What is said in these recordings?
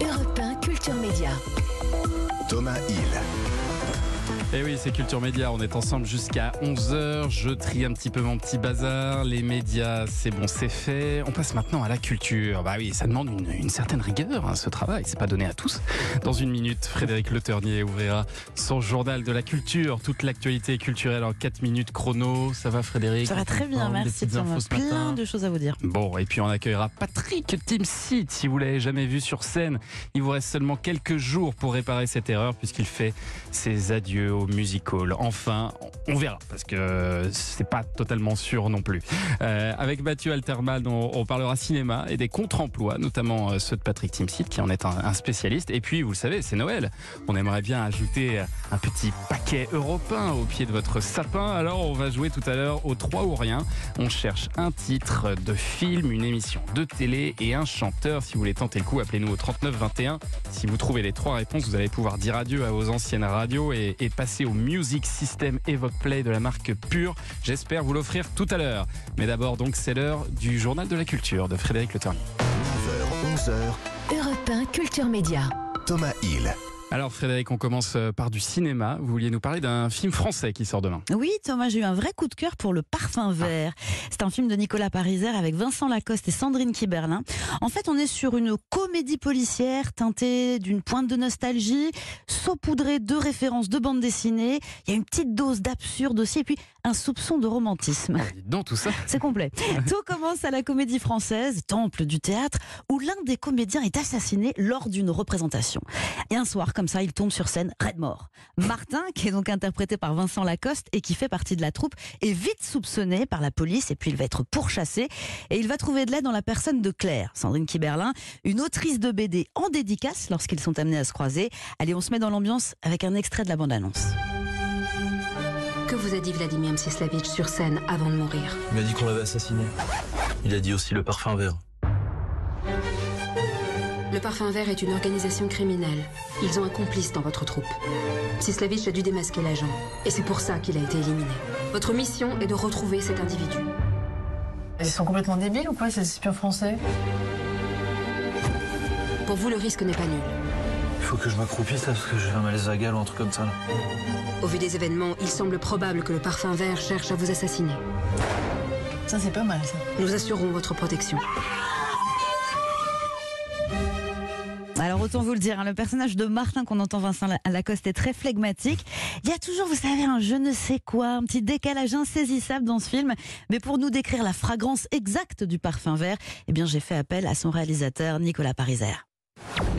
Europe 1 Culture Média. Thomas Hill. Eh oui, c'est Culture Média. On est ensemble jusqu'à 11h. Je trie un petit peu mon petit bazar. Les médias, c'est bon, c'est fait. On passe maintenant à la culture. Bah oui, ça demande une, une certaine rigueur, hein, ce travail. C'est pas donné à tous. Dans une minute, Frédéric Le Ternier ouvrira son journal de la culture. Toute l'actualité culturelle en 4 minutes chrono. Ça va, Frédéric? Ça va très bien, merci. ce matin Plein de choses à vous dire. Bon, et puis on accueillera Patrick Timsit. Si vous l'avez jamais vu sur scène, il vous reste seulement quelques jours pour réparer cette erreur puisqu'il fait ses adieux au Music Hall. Enfin, on verra parce que c'est pas totalement sûr non plus. Euh, avec Mathieu Alterman, on, parlera cinéma et des contre-emplois, notamment euh, ceux de Patrick Timsit qui en est un, spécialiste. Et puis, vous le savez, c'est Noël. On aimerait bien ajouter un petit paquet européen au pied de votre sapin. Alors, on va jouer tout à l'heure au 3 ou rien. On cherche un titre de film, une émission de télé et un chanteur. Si vous voulez tenter le coup, appelez-nous au 39 21. Si vous trouvez les trois réponses, vous allez pouvoir dire adieu à vos anciennes radios et passer au Music System Evoque Play de la marque Pure. J'espère vous l'offrir tout à l'heure. Mais d'abord, donc, c'est l'heure du journal de la culture de Frédéric Le Ternier. 9h, 11h, Europe 1 Culture Média. Thomas Hill. Alors, Frédéric, on commence euh, par du cinéma. Vous vouliez nous parler d'un film français qui sort demain. Oui, Thomas, j'ai eu un vrai coup de cœur pour Le Parfum Vert. C'est un film de Nicolas Pariser avec Vincent Lacoste et Sandrine Kiberlin. En fait, on est sur une comédie policière teintée d'une pointe de nostalgie, saupoudrée de références de bande dessinée. Il y a une petite dose d'absurde aussi, et puis un soupçon de romantisme. Dites donc tout ça. C'est complet. Tout commence à la comédie française, temple du théâtre, où l'un des comédiens est assassiné lors d'une représentation. Et un soir, comme ça, il tombe sur scène, raide mort. Martin, qui est donc interprété par Vincent Lacoste et qui fait partie de la troupe, est vite soupçonné par la police et puis il va être pourchassé. Et il va trouver de l'aide dans la personne de Claire, Sandrine Kiberlin, une autrice de BD en dédicace lorsqu'ils sont amenés à se croiser. Allez, on se met dans l'ambiance avec un extrait de la bande-annonce. Que vous a dit Vladimir Mstislavic sur scène avant de mourir? Il m'a dit qu'on l'avait assassiné. Il a dit aussi le parfum vert. Le Parfum Vert est une organisation criminelle. Ils ont un complice dans votre troupe. Mstislavic a dû démasquer l'agent. Et c'est pour ça qu'il a été éliminé. Votre mission est de retrouver cet individu. Ils sont complètement débiles ou quoi, ces espions français? Pour vous, le risque n'est pas nul. Il faut que je m'accroupisse là parce que j'ai un malaise vagal ou un truc comme ça là. Au vu des événements, il semble probable que le Parfum Vert cherche à vous assassiner. Ça, c'est pas mal, ça. Nous assurons votre protection. Autant vous le dire, hein, le personnage de Martin qu'on entend Vincent Lacoste est très flegmatique. Il y a toujours, vous savez, un je ne sais quoi, un petit décalage insaisissable dans ce film. Mais pour nous décrire la fragrance exacte du parfum vert, eh bien j'ai fait appel à son réalisateur Nicolas Pariser.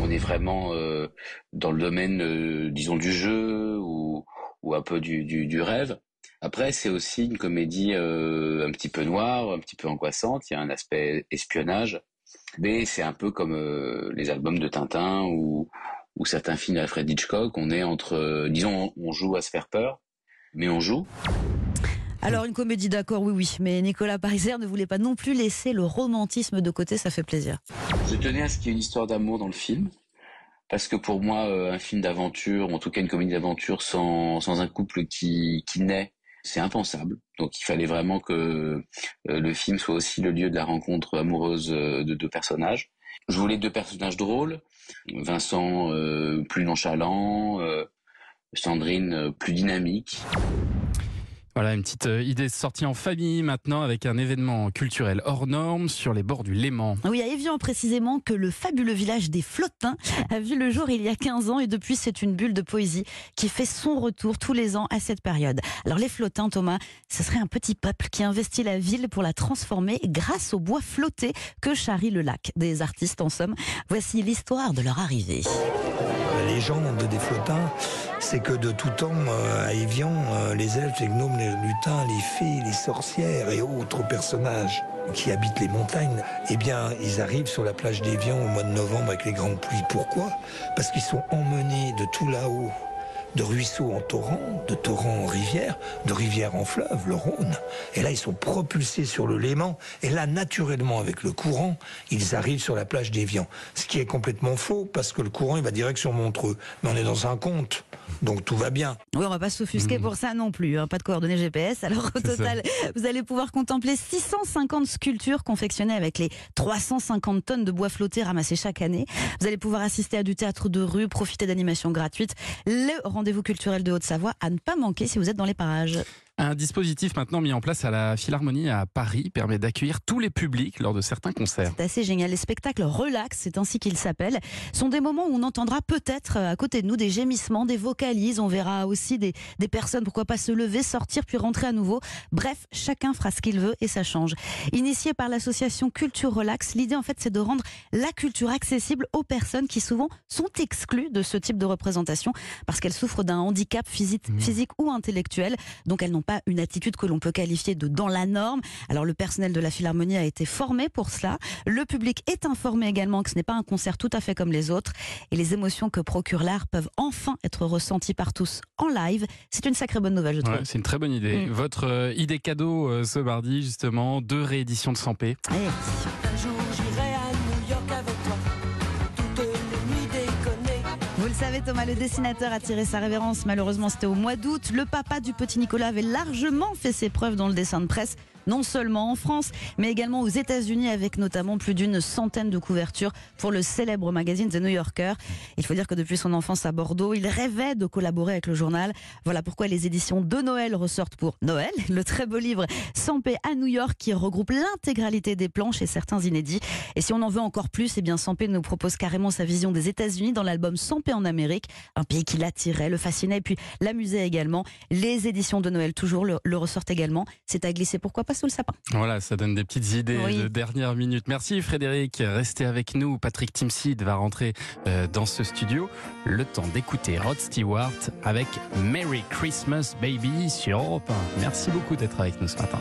On est vraiment euh, dans le domaine, euh, disons, du jeu ou, un peu du rêve. Après, c'est aussi une comédie euh, un petit peu noire, un petit peu angoissante. Il y a un aspect espionnage, mais c'est un peu comme euh, les albums de Tintin ou, ou certains films d'Alfred Hitchcock. On est entre, euh, disons, on joue à se faire peur, mais on joue. Alors une comédie d'accord, oui oui, mais Nicolas Pariser ne voulait pas non plus laisser le romantisme de côté, ça fait plaisir. Je tenais à ce qu'il y ait une histoire d'amour dans le film. Parce que pour moi, euh, un film d'aventure, en tout cas une comédie d'aventure sans, sans un couple qui, qui naît, c'est impensable. Donc il fallait vraiment que euh, le film soit aussi le lieu de la rencontre amoureuse euh, de deux personnages. Je voulais deux personnages drôles, Vincent euh, plus nonchalant, Sandrine plus dynamique. Voilà une petite euh, idée sortie en famille maintenant avec un événement culturel hors norme sur les bords du Léman. Oui, à Évian précisément que le fabuleux village des Flottins a vu le jour il y a 15 ans et depuis c'est une bulle de poésie qui fait son retour tous les ans à cette période. Alors les Flottins, Thomas, ce serait un petit peuple qui investit la ville pour la transformer grâce au bois flotté que charrie le lac. Des artistes en somme. Voici l'histoire de leur arrivée. La légende des flottins, c'est que de tout temps, euh, à Évian, euh, les elfes, les gnomes, les lutins, les fées, les sorcières et autres personnages qui habitent les montagnes, eh bien, ils arrivent sur la plage d'Évian au mois de novembre avec les grandes pluies. Pourquoi? Parce qu'ils sont emmenés de tout là-haut de ruisseau en torrent, de torrent en rivière, de rivière en fleuve, le Rhône. Et là, ils sont propulsés sur le Léman. Et là, naturellement, avec le courant, ils arrivent sur la plage d'Évian. Ce qui est complètement faux, parce que le courant, il va direct sur Montreux. Mais on est dans un conte. Donc tout va bien. Oui, on va pas s'offusquer pour ça non plus. hein, Pas de coordonnées GPS. Alors au ça. total, vous allez pouvoir contempler 650 sculptures confectionnées avec les 350 tonnes de bois flotté ramassés chaque année. Vous allez pouvoir assister à du théâtre de rue, profiter d'animations gratuites. Le rendez-vous culturel de Haute-Savoie à ne pas manquer si vous êtes dans les parages. Un dispositif maintenant mis en place à la Philharmonie à Paris permet d'accueillir tous les publics lors de certains concerts. C'est assez génial. Les spectacles relax, c'est ainsi qu'ils s'appellent, sont des moments où on entendra peut-être euh, à côté de nous des gémissements, des vocalises. On verra aussi des, des personnes, pourquoi pas se lever, sortir puis rentrer à nouveau. Bref, chacun fera ce qu'il veut et ça change. Initié par l'association Culture Relax, l'idée en fait c'est de rendre la culture accessible aux personnes qui souvent sont exclues de ce type de représentation parce qu'elles souffrent d'un handicap physique, physique ou intellectuel. Donc elles n'ont pas une attitude que l'on peut qualifier de dans la norme. Alors le personnel de la Philharmonie a été formé pour cela. Le public est informé également que ce n'est pas un concert tout à fait comme les autres. Et les émotions que procure l'art peuvent enfin être ressenties par tous en live. C'est une sacrée bonne nouvelle, je trouve. Ouais, c'est une très bonne idée. Mm. Votre euh, idée cadeau euh, ce mardi, justement, deux rééditions de 100p. Allez. Le savez, Thomas, le dessinateur a tiré sa révérence. Malheureusement, c'était au mois d'août. Le papa du petit Nicolas avait largement fait ses preuves dans le dessin de presse. Non seulement en France, mais également aux États-Unis, avec notamment plus d'une centaine de couvertures pour le célèbre magazine The New Yorker. Il faut dire que depuis son enfance à Bordeaux, il rêvait de collaborer avec le journal. Voilà pourquoi les éditions de Noël ressortent pour Noël, le très beau livre Sans à New York qui regroupe l'intégralité des planches et certains inédits. Et si on en veut encore plus, eh bien paix nous propose carrément sa vision des États-Unis dans l'album Sans en Amérique, un pays qui l'attirait, le fascinait et puis l'amusait également. Les éditions de Noël toujours le ressortent également. C'est à glisser pourquoi pas sous le sapin. Voilà, ça donne des petites idées Oui. de dernière minute. Merci Frédéric, restez avec nous. Patrick Timsit va rentrer euh, dans ce studio. Le temps d'écouter Rod Stewart avec Merry Christmas Baby sur Europe 1. Merci beaucoup d'être avec nous ce matin.